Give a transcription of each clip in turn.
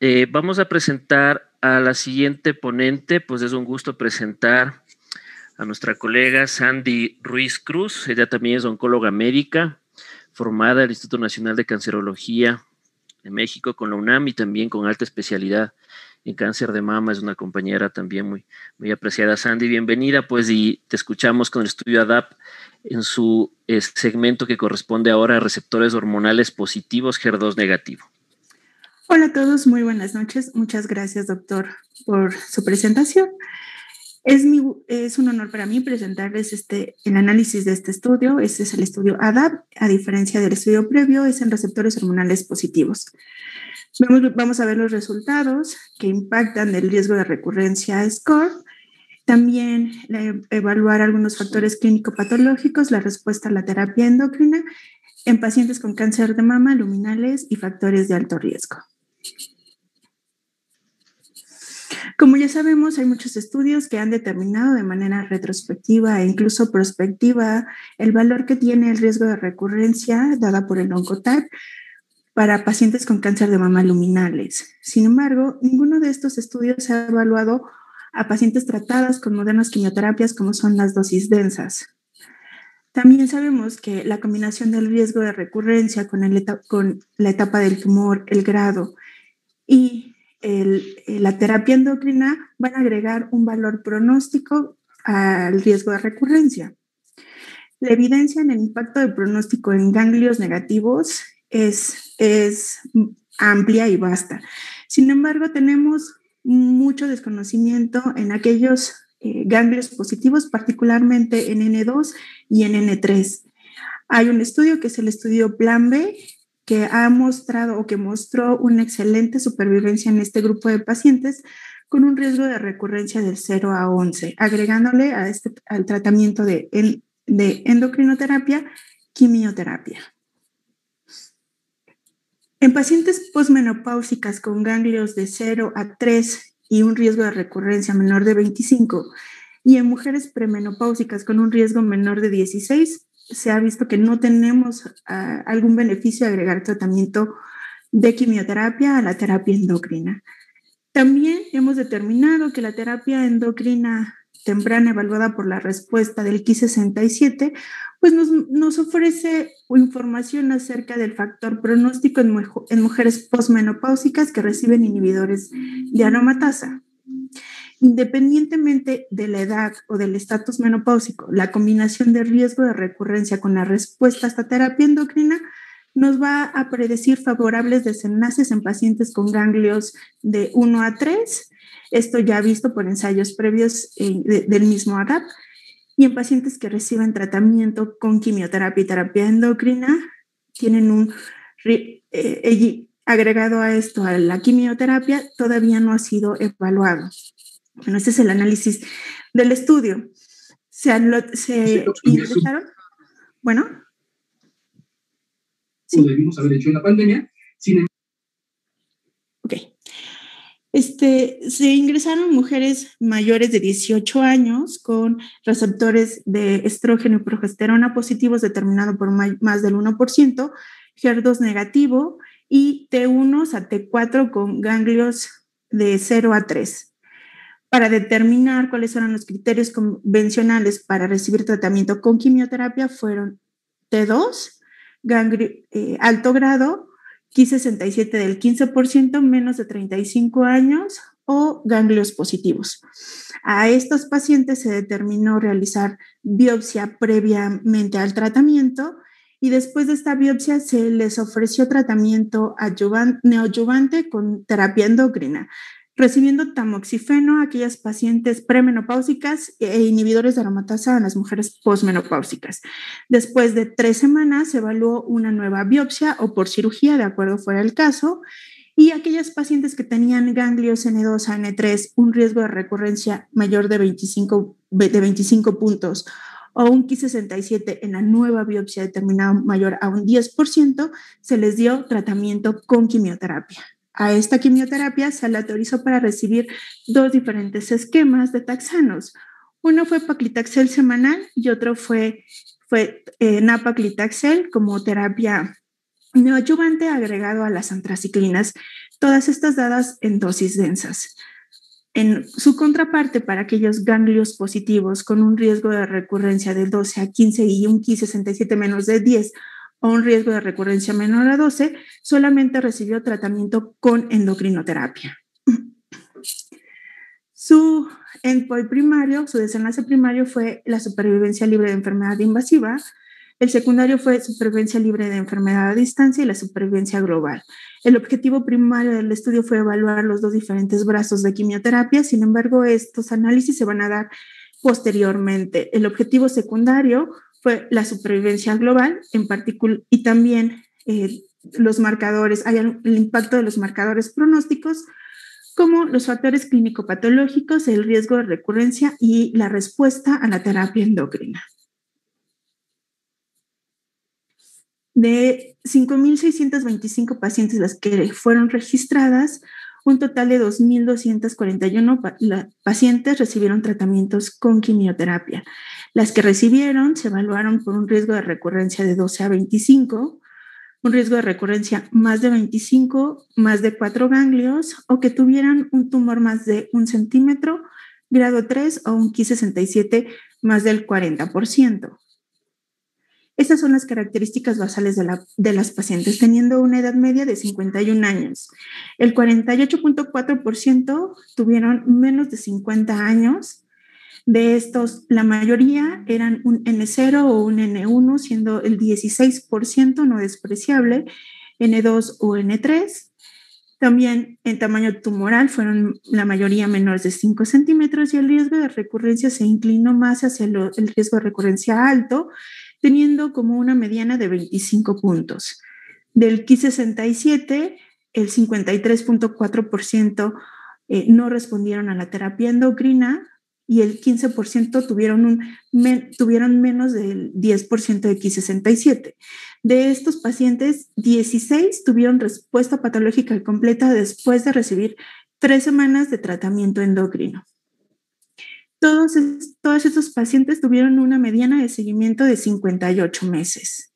Eh, vamos a presentar a la siguiente ponente, pues es un gusto presentar a nuestra colega Sandy Ruiz Cruz. Ella también es oncóloga médica, formada el Instituto Nacional de Cancerología de México con la UNAM y también con alta especialidad en cáncer de mama. Es una compañera también muy, muy apreciada. Sandy, bienvenida, pues, y te escuchamos con el estudio ADAP en su eh, segmento que corresponde ahora a receptores hormonales positivos HER2 negativo. Hola a todos, muy buenas noches. Muchas gracias, doctor, por su presentación. Es, un honor para mí presentarles este, el análisis de este estudio. Este es el estudio ADAP, a diferencia del estudio previo, es en receptores hormonales positivos. Vamos, a ver los resultados que impactan el riesgo de recurrencia SCORE. También evaluar algunos factores clínico-patológicos, la respuesta a la terapia endocrina en pacientes con cáncer de mama, luminales y factores de alto riesgo. Como ya sabemos, hay muchos estudios que han determinado de manera retrospectiva e incluso prospectiva el valor que tiene el riesgo de recurrencia dada por el Oncotype para pacientes con cáncer de mama luminales. Sin embargo, ninguno de estos estudios ha evaluado a pacientes tratadas con modernas quimioterapias como son las dosis densas. También sabemos que la combinación del riesgo de recurrencia con, con la etapa del tumor, el grado y la terapia endocrina van a agregar un valor pronóstico al riesgo de recurrencia. La evidencia en el impacto del pronóstico en ganglios negativos es, es amplia y vasta. Sin embargo, tenemos mucho desconocimiento en aquellos eh, ganglios positivos, particularmente en N2 y en N3. Hay un estudio que es el estudio Plan B, que ha mostrado o que mostró una excelente supervivencia en este grupo de pacientes con un riesgo de recurrencia del 0 a 11, agregándole a este, al tratamiento de, de endocrinoterapia, quimioterapia. En pacientes posmenopáusicas con ganglios de 0 a 3 y un riesgo de recurrencia menor de 25, y en mujeres premenopáusicas con un riesgo menor de 16, se ha visto que no tenemos ah, algún beneficio de agregar tratamiento de quimioterapia a la terapia endocrina. También hemos determinado que la terapia endocrina temprana evaluada por la respuesta del Ki67, pues nos, nos, ofrece información acerca del factor pronóstico en, en mujeres posmenopáusicas que reciben inhibidores de aromatasa. Independientemente de la edad o del estatus menopáusico, la combinación de riesgo de recurrencia con la respuesta a esta terapia endocrina nos va a predecir favorables desenlaces en pacientes con ganglios de 1 a 3, esto ya visto por ensayos previos eh, del mismo ADAP, y en pacientes que reciben tratamiento con quimioterapia y terapia endocrina, tienen un eh, agregado a esto a la quimioterapia, todavía no ha sido evaluado. Bueno, ese es el análisis del estudio. Se, se ingresaron, bueno. Sí. debimos haber hecho en la pandemia. Sin... Ok. Este, se ingresaron mujeres mayores de 18 años con receptores de estrógeno y progesterona positivos determinado por más del 1%, HER2 negativo y T1 a T4 con ganglios de 0 a 3 para determinar cuáles eran los criterios convencionales para recibir tratamiento con quimioterapia fueron T2, eh, alto grado, Ki67 del 15%, menos de 35 años o ganglios positivos. A estos pacientes se determinó realizar biopsia previamente al tratamiento y después de esta biopsia se les ofreció tratamiento neoadyuvante con terapia endocrina, recibiendo tamoxifeno a aquellas pacientes premenopáusicas e inhibidores de aromatasa a las mujeres posmenopáusicas. Después de tres semanas se evaluó una nueva biopsia o por cirugía, de acuerdo fuera el caso, y aquellas pacientes que tenían ganglios N2 a N3, un riesgo de recurrencia mayor de 25, de 25 puntos o un Ki67 en la nueva biopsia determinado mayor a un 10%, se les dio tratamiento con quimioterapia. A esta quimioterapia se le autorizó para recibir dos diferentes esquemas de taxanos. Uno fue paclitaxel semanal y otro fue, fue eh, napaclitaxel como terapia neoadyuvante agregado a las antraciclinas, todas estas dadas en dosis densas. En su contraparte, para aquellos ganglios positivos con un riesgo de recurrencia de 12 a 15 y un Ki67 menos de 10 o un riesgo de recurrencia menor a 12, solamente recibió tratamiento con endocrinoterapia. Su endpoint primario, su desenlace primario fue la supervivencia libre de enfermedad invasiva, el secundario fue supervivencia libre de enfermedad a distancia y la supervivencia global. El objetivo primario del estudio fue evaluar los dos diferentes brazos de quimioterapia, sin embargo, estos análisis se van a dar posteriormente. El objetivo secundario fue la supervivencia global en particular y también eh, los marcadores, hay el impacto de los marcadores pronósticos, como los factores clínico-patológicos, el riesgo de recurrencia y la respuesta a la terapia endocrina. De 5.625 pacientes las que fueron registradas, un total de 2.241 pacientes recibieron tratamientos con quimioterapia. Las que recibieron se evaluaron por un riesgo de recurrencia de 12 a 25, un riesgo de recurrencia más de 25, más de 4 ganglios o que tuvieran un tumor más de un centímetro, grado 3 o un Ki67 más del 40%. Estas son las características basales de, de, las pacientes, teniendo una edad media de 51 años. El 48.4% tuvieron menos de 50 años. De estos, la mayoría eran un N0 o un N1, siendo el 16% no despreciable, N2 o N3. También en tamaño tumoral fueron la mayoría menores de 5 centímetros y el riesgo de recurrencia se inclinó más hacia el riesgo de recurrencia alto, teniendo como una mediana de 25 puntos. Del Ki 67, el 53.4% eh, no respondieron a la terapia endocrina y el 15% tuvieron, un, tuvieron menos del 10% de Ki 67. De estos pacientes, 16 tuvieron respuesta patológica completa después de recibir tres semanas de tratamiento endocrino. Todos, todos estos pacientes tuvieron una mediana de seguimiento de 58 meses.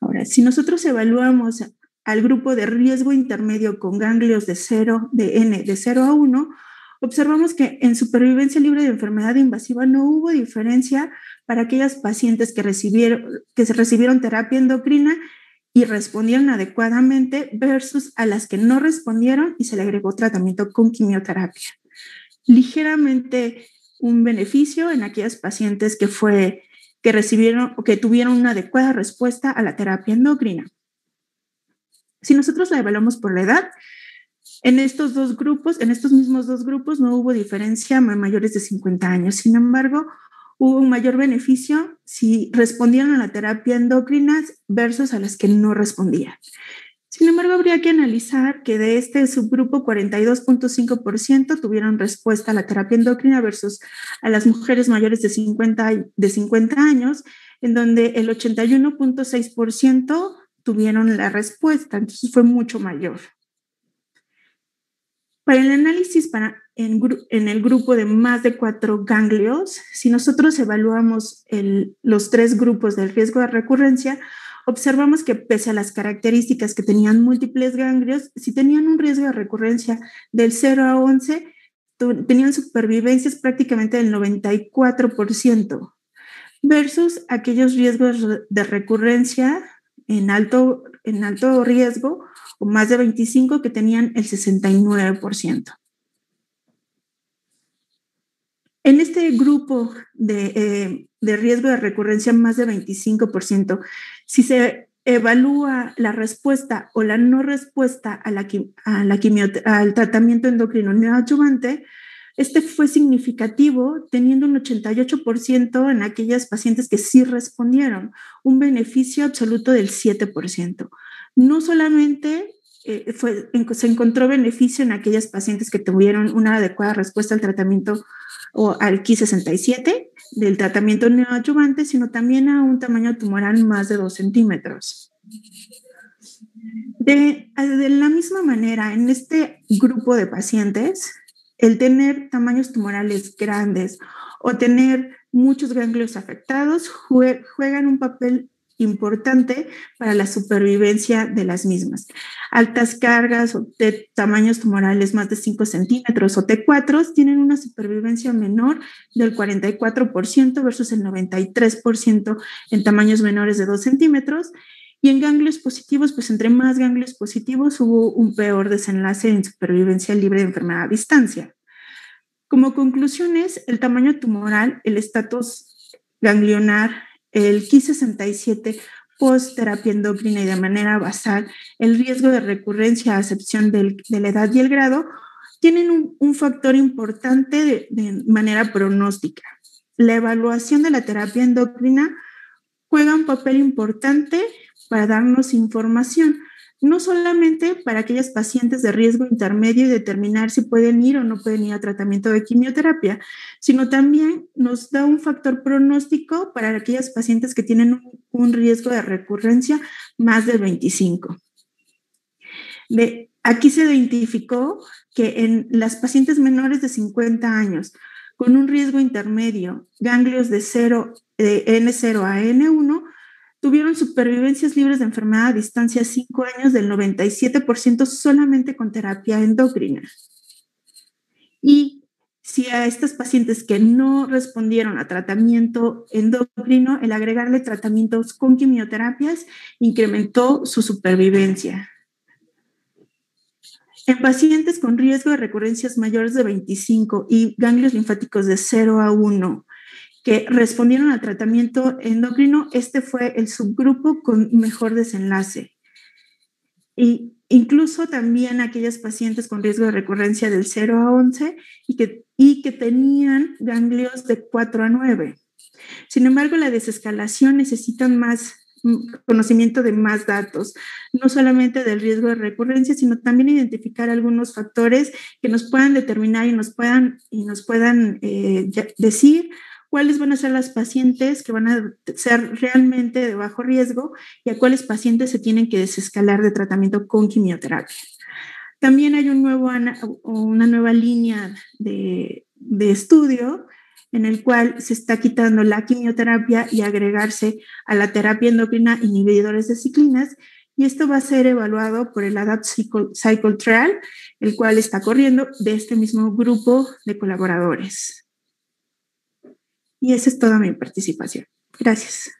Ahora, si nosotros evaluamos al grupo de riesgo intermedio con ganglios de 0, de N de 0 a 1, observamos que en supervivencia libre de enfermedad invasiva no hubo diferencia para aquellas pacientes que recibieron, que recibieron terapia endocrina y respondieron adecuadamente versus a las que no respondieron y se le agregó tratamiento con quimioterapia. Ligeramente un beneficio en aquellas pacientes que fue que recibieron o que tuvieron una adecuada respuesta a la terapia endocrina. Si nosotros la evaluamos por la edad, en estos dos grupos, en estos mismos dos grupos no hubo diferencia mayores de 50 años. Sin embargo, hubo un mayor beneficio si respondieron a la terapia endocrina versus a las que no respondían. Sin embargo, habría que analizar que de este subgrupo 42.5% tuvieron respuesta a la terapia endocrina versus a las mujeres mayores de 50, de 50 años, en donde el 81.6% tuvieron la respuesta, entonces fue mucho mayor. Para el análisis para en, en, el grupo de más de cuatro ganglios, si nosotros evaluamos el, los tres grupos del riesgo de recurrencia, observamos que pese a las características que tenían múltiples ganglios, si tenían un riesgo de recurrencia del 0 a 11, tenían supervivencias prácticamente del 94%, versus aquellos riesgos de recurrencia en alto, en alto riesgo o más de 25 que tenían el 69%. En este grupo de, eh, de riesgo de recurrencia más de 25%, si se evalúa la respuesta o la no respuesta a la, a la al tratamiento endocrino neoadyuvante, este fue significativo, teniendo un 88% en aquellas pacientes que sí respondieron, un beneficio absoluto del 7%. No solamente eh, fue, se encontró beneficio en aquellas pacientes que tuvieron una adecuada respuesta al tratamiento o al Ki 67 del tratamiento neoadyuvante, sino también a un tamaño tumoral más de 2 centímetros. De, de, la misma manera, en este grupo de pacientes, el tener tamaños tumorales grandes o tener muchos ganglios afectados juegan un papel importante para la supervivencia de las mismas. Altas cargas de tamaños tumorales más de 5 centímetros o T4 tienen una supervivencia menor del 44% versus el 93% en tamaños menores de 2 centímetros. Y en ganglios positivos, pues entre más ganglios positivos hubo un peor desenlace en supervivencia libre de enfermedad a distancia. Como conclusiones, el tamaño tumoral, el estatus ganglionar, el Ki67 post terapia endocrina y de manera basal, el riesgo de recurrencia a excepción de la edad y el grado, tienen un, factor importante de manera pronóstica. La evaluación de la terapia endocrina juega un papel importante para darnos información, no solamente para aquellas pacientes de riesgo intermedio y determinar si pueden ir o no pueden ir a tratamiento de quimioterapia, sino también nos da un factor pronóstico para aquellas pacientes que tienen un, riesgo de recurrencia más del 25. De, aquí se identificó que en las pacientes menores de 50 años con un riesgo intermedio, ganglios de, 0, de N0 a N1, tuvieron supervivencias libres de enfermedad a distancia 5 años del 97% solamente con terapia endocrina. Y si a estas pacientes que no respondieron a tratamiento endocrino, el agregarle tratamientos con quimioterapias incrementó su supervivencia. En pacientes con riesgo de recurrencias mayores de 25 y ganglios linfáticos de 0 a 1 que respondieron al tratamiento endocrino, este fue el subgrupo con mejor desenlace. Y incluso también aquellas pacientes con riesgo de recurrencia del 0 a 11 y que, y que tenían ganglios de 4 a 9. Sin embargo, la desescalación necesita más mm, conocimiento de más datos, no solamente del riesgo de recurrencia, sino también identificar algunos factores que nos puedan determinar y nos puedan, y nos puedan eh, decir cuáles van a ser las pacientes que van a ser realmente de bajo riesgo y a cuáles pacientes se tienen que desescalar de tratamiento con quimioterapia. También hay una nueva línea de, de estudio en el cual se está quitando la quimioterapia y agregarse a la terapia endocrina inhibidores de ciclinas y esto va a ser evaluado por el ADAPT Cycle Trial, el cual está corriendo de este mismo grupo de colaboradores. Y esa es toda mi participación. Gracias.